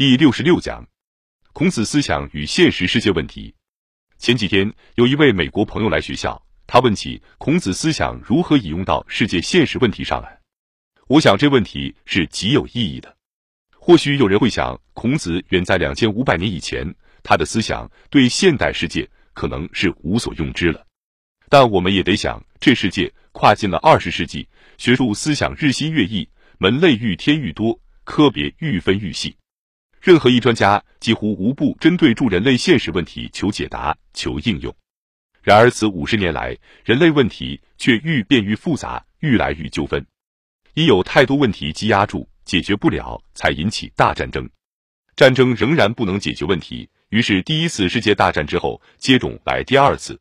第六十六讲：孔子思想与现实世界问题。前几天有一位美国朋友来学校，他问起孔子思想如何引用到世界现实问题上来。我想这问题是极有意义的。或许有人会想，孔子远在两千五百年以前，他的思想对现代世界可能是无所用之了。但我们也得想，这世界跨进了二十世纪，学术思想日新月异，门类愈添愈多，科别愈分愈细。任何一专家几乎无不针对住人类现实问题求解答、求应用。然而此五十年来，人类问题却愈变愈复杂，愈来愈纠纷。因有太多问题积压住，解决不了，才引起大战争。战争仍然不能解决问题，于是第一次世界大战之后接踵来第二次，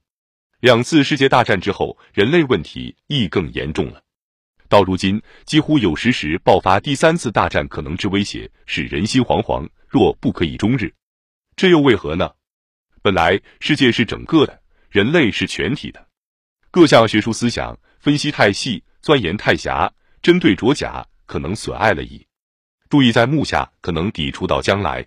两次世界大战之后，人类问题亦更严重了。到如今，几乎有时时爆发第三次大战可能之威胁，使人心惶惶，若不可以终日。这又为何呢？本来世界是整个的，人类是全体的。各项学术思想分析太细，钻研太狭，针对着甲，可能损害了乙；注意在目下，可能抵触到将来。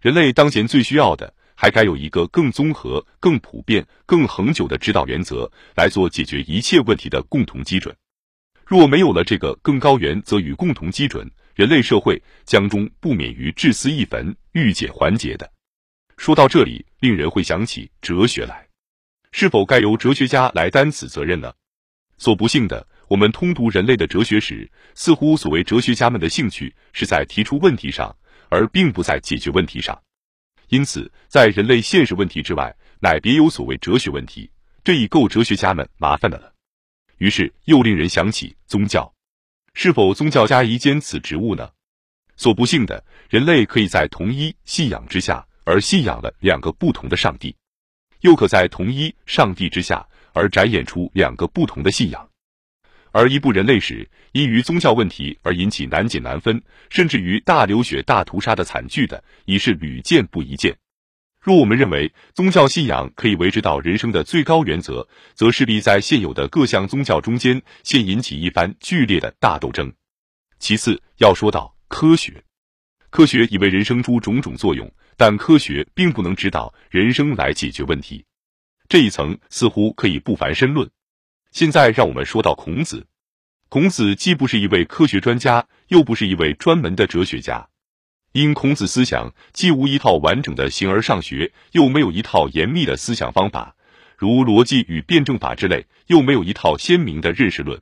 人类当前最需要的，还该有一个更综合、更普遍、更恒久的指导原则，来做解决一切问题的共同基准。若没有了这个更高原则与共同基准，人类社会将终不免于至死一焚，欲解还解的。说到这里，令人会想起哲学来，是否该由哲学家来担此责任呢？所不幸的，我们通读人类的哲学史，似乎所谓哲学家们的兴趣是在提出问题上，而并不在解决问题上。因此，在人类现实问题之外，乃别有所谓哲学问题，这已够哲学家们麻烦的了。于是又令人想起宗教，是否宗教家宜兼此职务呢？所不幸的，人类可以在同一信仰之下而信仰了两个不同的上帝，又可在同一上帝之下而展演出两个不同的信仰。而一部人类史因于宗教问题而引起难解难分，甚至于大流血、大屠杀的惨剧的，已是屡见不一见。若我们认为宗教信仰可以维持到人生的最高原则，则势必在现有的各项宗教中间先引起一番剧烈的大斗争。其次要说到科学，科学已为人生诸种种作用，但科学并不能指导人生来解决问题。这一层似乎可以不凡深论。现在让我们说到孔子，孔子既不是一位科学专家，又不是一位专门的哲学家。因孔子思想既无一套完整的形而上学，又没有一套严密的思想方法，如逻辑与辩证法之类，又没有一套鲜明的认识论。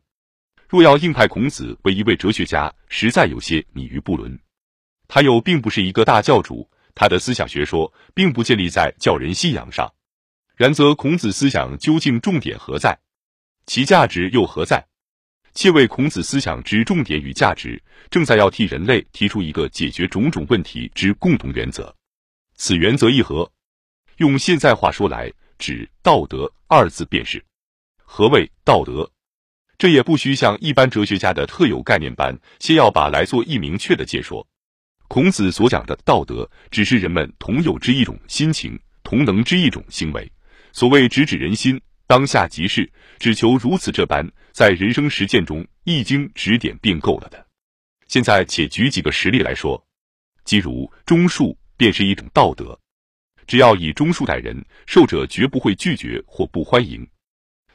若要硬派孔子为一位哲学家，实在有些拟于不伦。他又并不是一个大教主，他的思想学说并不建立在教人信仰上。然则孔子思想究竟重点何在？其价值又何在？切为孔子思想之重点与价值，正在要替人类提出一个解决种种问题之共同原则。此原则一合？用现在话说来，指道德二字便是。何谓道德？这也不需像一般哲学家的特有概念般，先要把来做一明确的解说。孔子所讲的道德，只是人们同有之一种心情，同能之一种行为。所谓直指人心。当下即是，只求如此这般，在人生实践中一经指点便够了的。现在且举几个实例来说，即如忠恕便是一种道德，只要以忠恕待人，受者绝不会拒绝或不欢迎，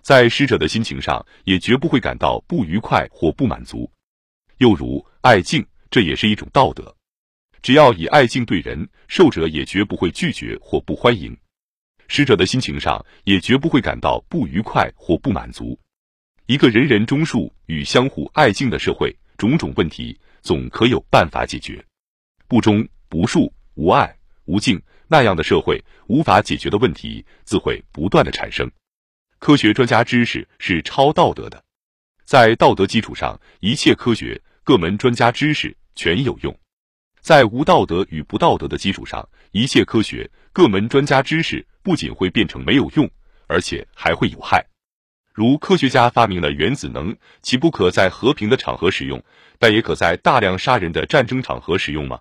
在施者的心情上也绝不会感到不愉快或不满足。又如爱敬，这也是一种道德，只要以爱敬对人，受者也绝不会拒绝或不欢迎。使者的心情上也绝不会感到不愉快或不满足。一个人人忠恕与相互爱敬的社会，种种问题总可有办法解决。不忠不恕无爱无敬那样的社会，无法解决的问题自会不断的产生。科学专家知识是超道德的，在道德基础上，一切科学各门专家知识全有用；在无道德与不道德的基础上，一切科学各门专家知识。不仅会变成没有用，而且还会有害。如科学家发明了原子能，岂不可在和平的场合使用，但也可在大量杀人的战争场合使用吗？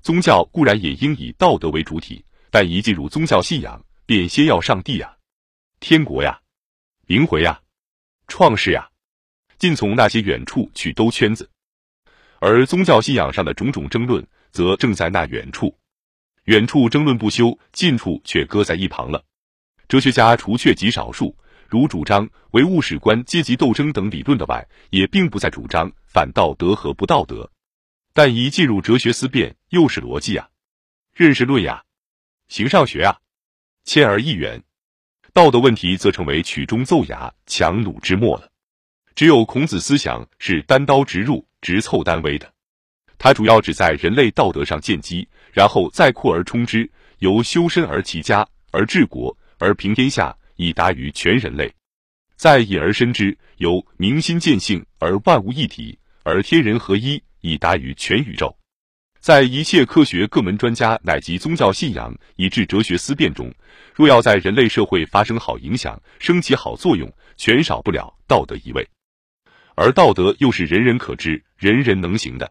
宗教固然也应以道德为主体，但一进入宗教信仰，便先要上帝呀、天国呀、灵魂呀、创世呀，尽从那些远处去兜圈子。而宗教信仰上的种种争论，则正在那远处。远处争论不休，近处却搁在一旁了。哲学家除却极少数，如主张唯物史观、阶级斗争等理论的外，也并不再主张反道德和不道德。但一进入哲学思辨，又是逻辑啊，认识论呀，形上学啊，谦而易远。道德问题则成为曲终奏雅、强弩之末了。只有孔子思想是单刀直入、直凑单微的，它主要只在人类道德上建基，然后再扩而充之，由修身而齐家而治国而平天下，以达于全人类；再引而深之，由明心见性而万物一体而天人合一，以达于全宇宙。在一切科学各门专家乃及宗教信仰以至哲学思辨中，若要在人类社会发生好影响、升起好作用，全少不了道德一位。而道德又是人人可知、人人能行的，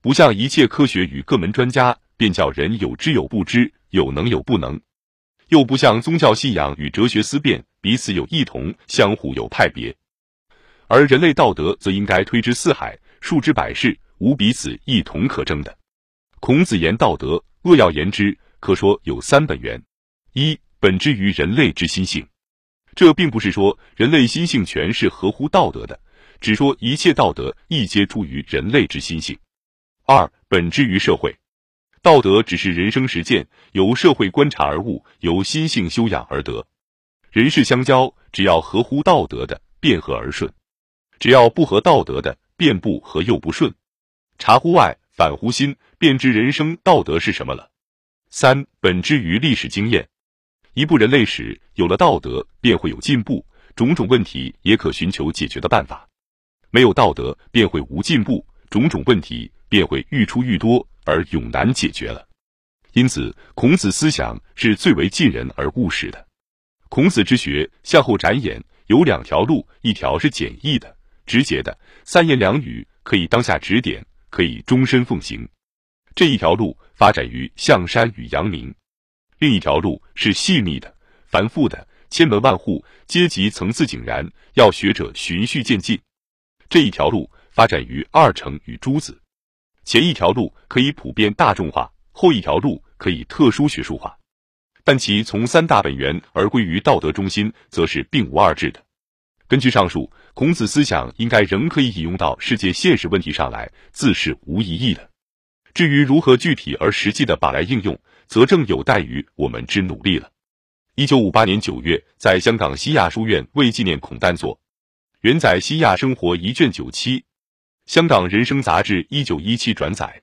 不像一切科学与各门专家便叫人有知有不知、有能有不能；又不像宗教信仰与哲学思辨彼此有异同、相互有派别。而人类道德则应该推之四海、述之百世，无彼此异同可争的。孔子言道德，扼要言之，可说有三本源：一本之于人类之心性，这并不是说人类心性全是合乎道德的，只说一切道德亦皆出于人类之心性；二本之于社会，道德只是人生实践，由社会观察而悟，由心性修养而得。人事相交，只要合乎道德的，便和而顺；只要不合道德的，便不和又不顺。察乎外。反乎心，便知人生道德是什么了。三本之于历史经验，一部人类史有了道德，便会有进步，种种问题也可寻求解决的办法；没有道德，便会无进步，种种问题便会愈出愈多，而永难解决了。因此，孔子思想是最为近人而务实的。孔子之学向后展演有两条路，一条是简易的、直接的，三言两语可以当下指点。可以终身奉行，这一条路发展于象山与阳明；另一条路是细密的、繁复的、千门万户、阶级层次井然，要学者循序渐进。这一条路发展于二程与诸子。前一条路可以普遍大众化，后一条路可以特殊学术化，但其从三大本源而归于道德中心，则是并无二致的。根据上述，孔子思想应该仍可以引用到世界现实问题上来，自是无疑义的。至于如何具体而实际的把来应用，则正有待于我们之努力了。一九五八年九月，在香港西亚书院为纪念孔诞作，原载《西亚生活》一卷九七，香港人生杂志一九一七转载。